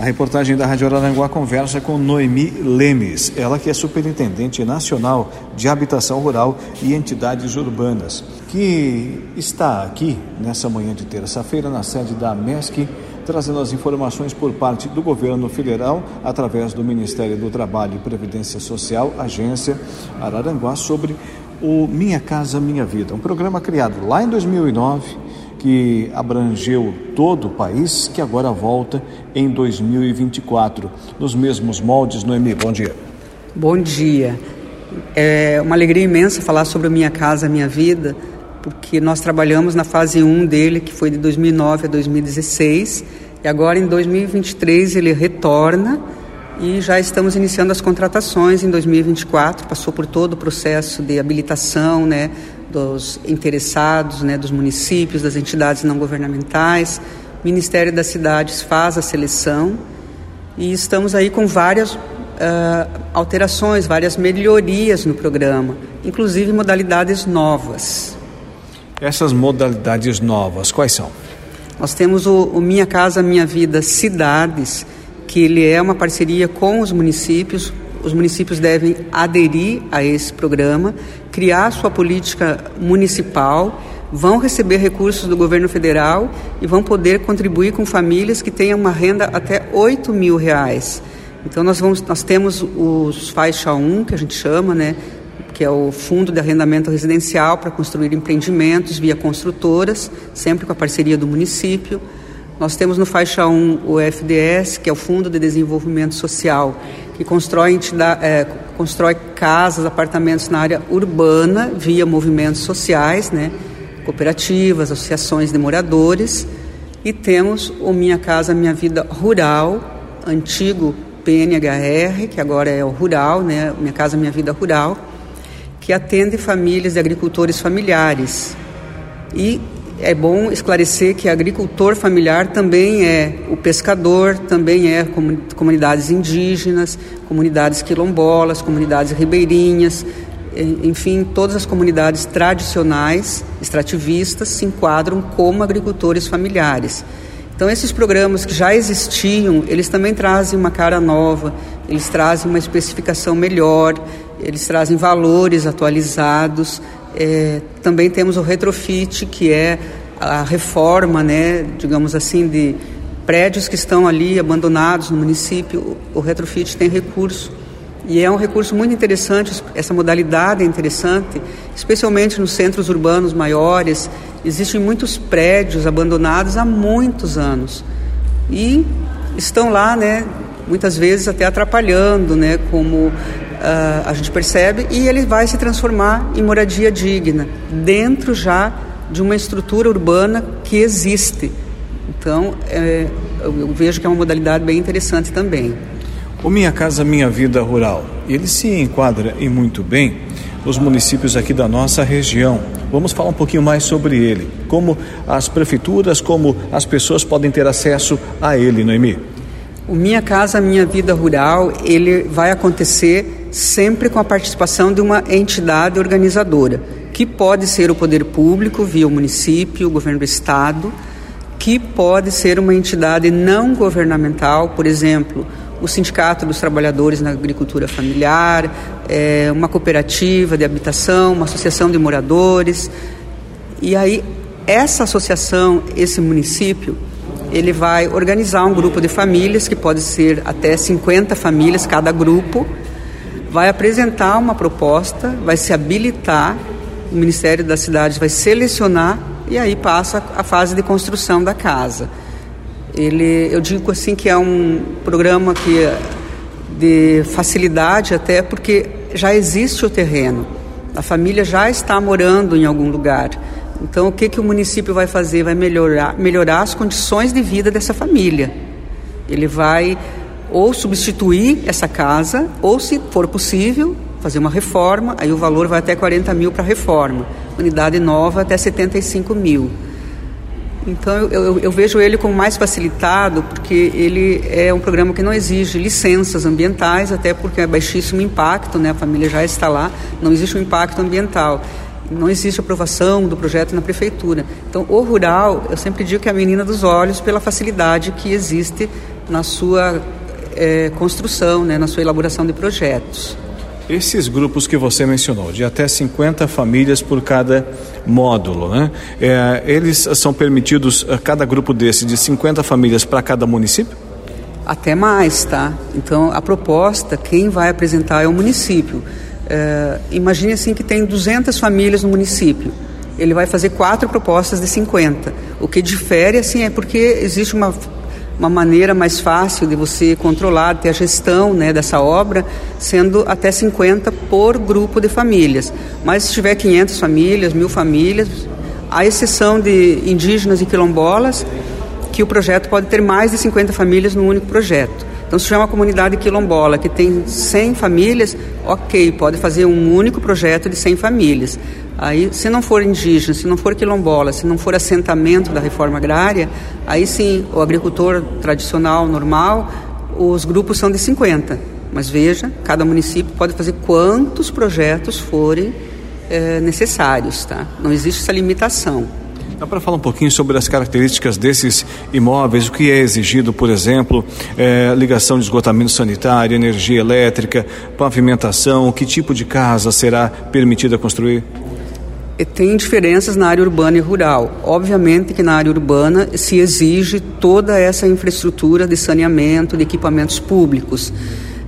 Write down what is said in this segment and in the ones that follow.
A reportagem da Rádio Araranguá conversa com Noemi Lemes, ela que é superintendente nacional de habitação rural e entidades urbanas, que está aqui nessa manhã de terça-feira na sede da MESC trazendo as informações por parte do governo federal, através do Ministério do Trabalho e Previdência Social, agência Araranguá, sobre o Minha Casa Minha Vida, um programa criado lá em 2009 que abrangeu todo o país, que agora volta em 2024, nos mesmos moldes. Noemi, bom dia. Bom dia. É uma alegria imensa falar sobre Minha Casa Minha Vida, porque nós trabalhamos na fase 1 dele, que foi de 2009 a 2016, e agora em 2023 ele retorna e já estamos iniciando as contratações em 2024, passou por todo o processo de habilitação, né, dos interessados, né, dos municípios, das entidades não governamentais. O Ministério das Cidades faz a seleção e estamos aí com várias uh, alterações, várias melhorias no programa, inclusive modalidades novas. Essas modalidades novas, quais são? Nós temos o, o Minha Casa Minha Vida Cidades, que ele é uma parceria com os municípios. Os municípios devem aderir a esse programa, criar sua política municipal, vão receber recursos do governo federal e vão poder contribuir com famílias que tenham uma renda até 8 mil reais. Então nós, vamos, nós temos os faixa 1, que a gente chama, né, que é o Fundo de Arrendamento Residencial para construir empreendimentos via construtoras, sempre com a parceria do município. Nós temos no faixa 1 o FDS, que é o Fundo de Desenvolvimento Social, que constrói, é, constrói casas, apartamentos na área urbana via movimentos sociais, né, cooperativas, associações de moradores. E temos o Minha Casa Minha Vida Rural, antigo PNHR, que agora é o Rural, né, Minha Casa Minha Vida Rural, que atende famílias de agricultores familiares. E é bom esclarecer que agricultor familiar também é o pescador, também é comunidades indígenas, comunidades quilombolas, comunidades ribeirinhas, enfim, todas as comunidades tradicionais, extrativistas, se enquadram como agricultores familiares. Então, esses programas que já existiam, eles também trazem uma cara nova, eles trazem uma especificação melhor, eles trazem valores atualizados. É, também temos o retrofit, que é a reforma, né, digamos assim, de prédios que estão ali abandonados no município. O retrofit tem recurso e é um recurso muito interessante. Essa modalidade é interessante, especialmente nos centros urbanos maiores. Existem muitos prédios abandonados há muitos anos e estão lá, né, muitas vezes até atrapalhando, né, como uh, a gente percebe, e ele vai se transformar em moradia digna, dentro já de uma estrutura urbana que existe. Então, é, eu vejo que é uma modalidade bem interessante também. O Minha Casa Minha Vida Rural, ele se enquadra e muito bem nos municípios aqui da nossa região. Vamos falar um pouquinho mais sobre ele, como as prefeituras, como as pessoas podem ter acesso a ele, Noemi. O Minha Casa Minha Vida Rural, ele vai acontecer sempre com a participação de uma entidade organizadora, que pode ser o poder público, via o município, o governo do estado, que pode ser uma entidade não governamental, por exemplo, o Sindicato dos Trabalhadores na Agricultura Familiar, é, uma cooperativa de habitação, uma associação de moradores. E aí, essa associação, esse município, ele vai organizar um grupo de famílias, que pode ser até 50 famílias cada grupo, vai apresentar uma proposta, vai se habilitar, o Ministério das Cidades vai selecionar e aí passa a fase de construção da casa. Ele, eu digo assim que é um programa que de facilidade até porque já existe o terreno, a família já está morando em algum lugar. Então, o que, que o município vai fazer? Vai melhorar, melhorar as condições de vida dessa família. Ele vai ou substituir essa casa, ou, se for possível, fazer uma reforma, aí o valor vai até 40 mil para reforma, unidade nova até 75 mil. Então eu, eu, eu, vejo ele como mais facilitado, porque ele é um programa que não exige licenças ambientais, até porque é baixíssimo impacto, né? a família já está lá, não existe um impacto ambiental não existe aprovação do projeto na prefeitura. Então, o rural, eu sempre digo que é a menina dos olhos pela facilidade que existe na sua é, construção, né, na sua elaboração de projetos. Esses grupos que você mencionou, de até 50 famílias por cada módulo, né? É, eles são permitidos, cada grupo desse, de 50 famílias para cada município? Até mais, tá? Então, a proposta, quem vai apresentar é o município. É, imagine assim que tem 200 famílias no município. Ele vai fazer quatro propostas de 50. O que difere, assim, é porque existe uma uma maneira mais fácil de você controlar, ter a gestão né, dessa obra, sendo até 50 por grupo de famílias. Mas se tiver 500 famílias, mil famílias, a exceção de indígenas e quilombolas, que o projeto pode ter mais de 50 famílias no único projeto. Então, se tiver uma comunidade quilombola que tem 100 famílias, ok, pode fazer um único projeto de 100 famílias. Aí, se não for indígena, se não for quilombola, se não for assentamento da reforma agrária, aí sim, o agricultor tradicional, normal, os grupos são de 50. Mas veja, cada município pode fazer quantos projetos forem é, necessários, tá? Não existe essa limitação. Dá para falar um pouquinho sobre as características desses imóveis, o que é exigido, por exemplo, é, ligação de esgotamento sanitário, energia elétrica, pavimentação, que tipo de casa será permitida construir? tem diferenças na área urbana e rural. Obviamente que na área urbana se exige toda essa infraestrutura de saneamento, de equipamentos públicos.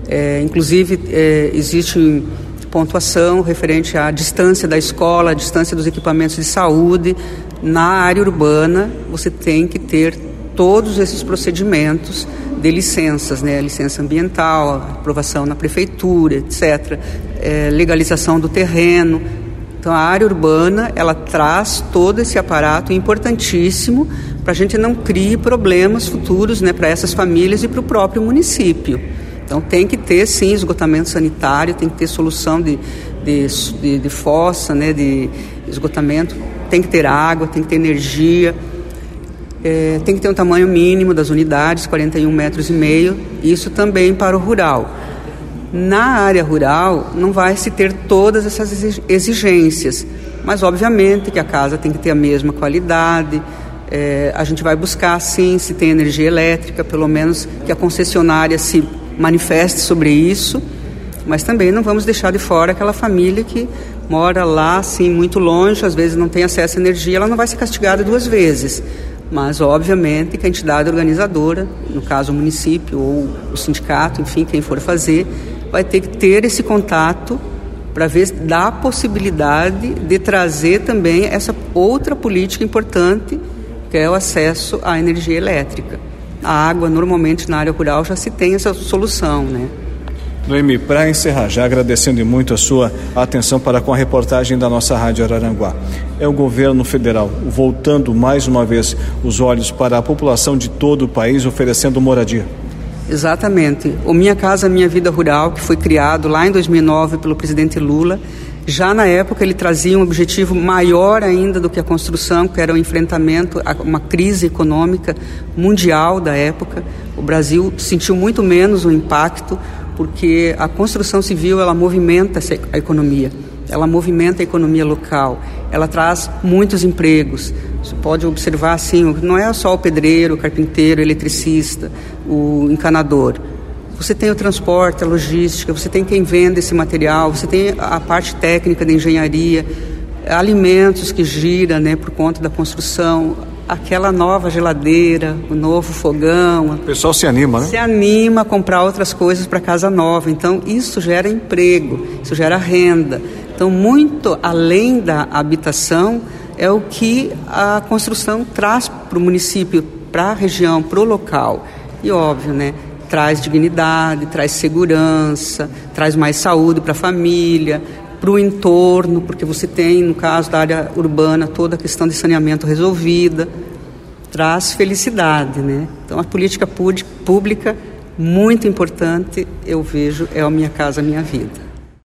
É, inclusive, é, existe pontuação referente à distância da escola, à distância dos equipamentos de saúde. Na área urbana, você tem que ter todos esses procedimentos de licenças, né? licença ambiental, aprovação na prefeitura, etc., é, legalização do terreno, então a área urbana ela traz todo esse aparato importantíssimo para a gente não criar problemas futuros né, para essas famílias e para o próprio município. Então tem que ter sim esgotamento sanitário, tem que ter solução de, de, de, de fossa, né, de esgotamento, tem que ter água, tem que ter energia. É, tem que ter um tamanho mínimo das unidades, 41 metros e meio, isso também para o rural. Na área rural, não vai se ter todas essas exigências, mas obviamente que a casa tem que ter a mesma qualidade. É, a gente vai buscar, sim, se tem energia elétrica, pelo menos que a concessionária se manifeste sobre isso, mas também não vamos deixar de fora aquela família que mora lá, assim, muito longe, às vezes não tem acesso à energia, ela não vai ser castigada duas vezes. Mas, obviamente, que a entidade organizadora, no caso o município ou o sindicato, enfim, quem for fazer, vai ter que ter esse contato para ver se dá a possibilidade de trazer também essa outra política importante, que é o acesso à energia elétrica. A água, normalmente, na área rural já se tem essa solução, né? Noemi, para encerrar, já agradecendo muito a sua atenção para com a reportagem da nossa Rádio Araranguá. É o governo federal voltando mais uma vez os olhos para a população de todo o país, oferecendo moradia. Exatamente. O Minha Casa Minha Vida Rural, que foi criado lá em 2009 pelo presidente Lula, já na época ele trazia um objetivo maior ainda do que a construção, que era o enfrentamento a uma crise econômica mundial da época. O Brasil sentiu muito menos o impacto porque a construção civil ela movimenta a economia, ela movimenta a economia local, ela traz muitos empregos. Você pode observar assim, não é só o pedreiro, o carpinteiro, o eletricista, o encanador. Você tem o transporte, a logística, você tem quem vende esse material, você tem a parte técnica da engenharia, alimentos que gira, né, por conta da construção, aquela nova geladeira, o novo fogão. O pessoal se anima, né? Se anima a comprar outras coisas para casa nova. Então, isso gera emprego, isso gera renda. Então, muito além da habitação, é o que a construção traz para o município, para a região, para o local. E óbvio, né? Traz dignidade, traz segurança, traz mais saúde para a família, para o entorno, porque você tem, no caso da área urbana, toda a questão de saneamento resolvida, traz felicidade, né? Então a política pública muito importante, eu vejo, é a minha casa, a minha vida.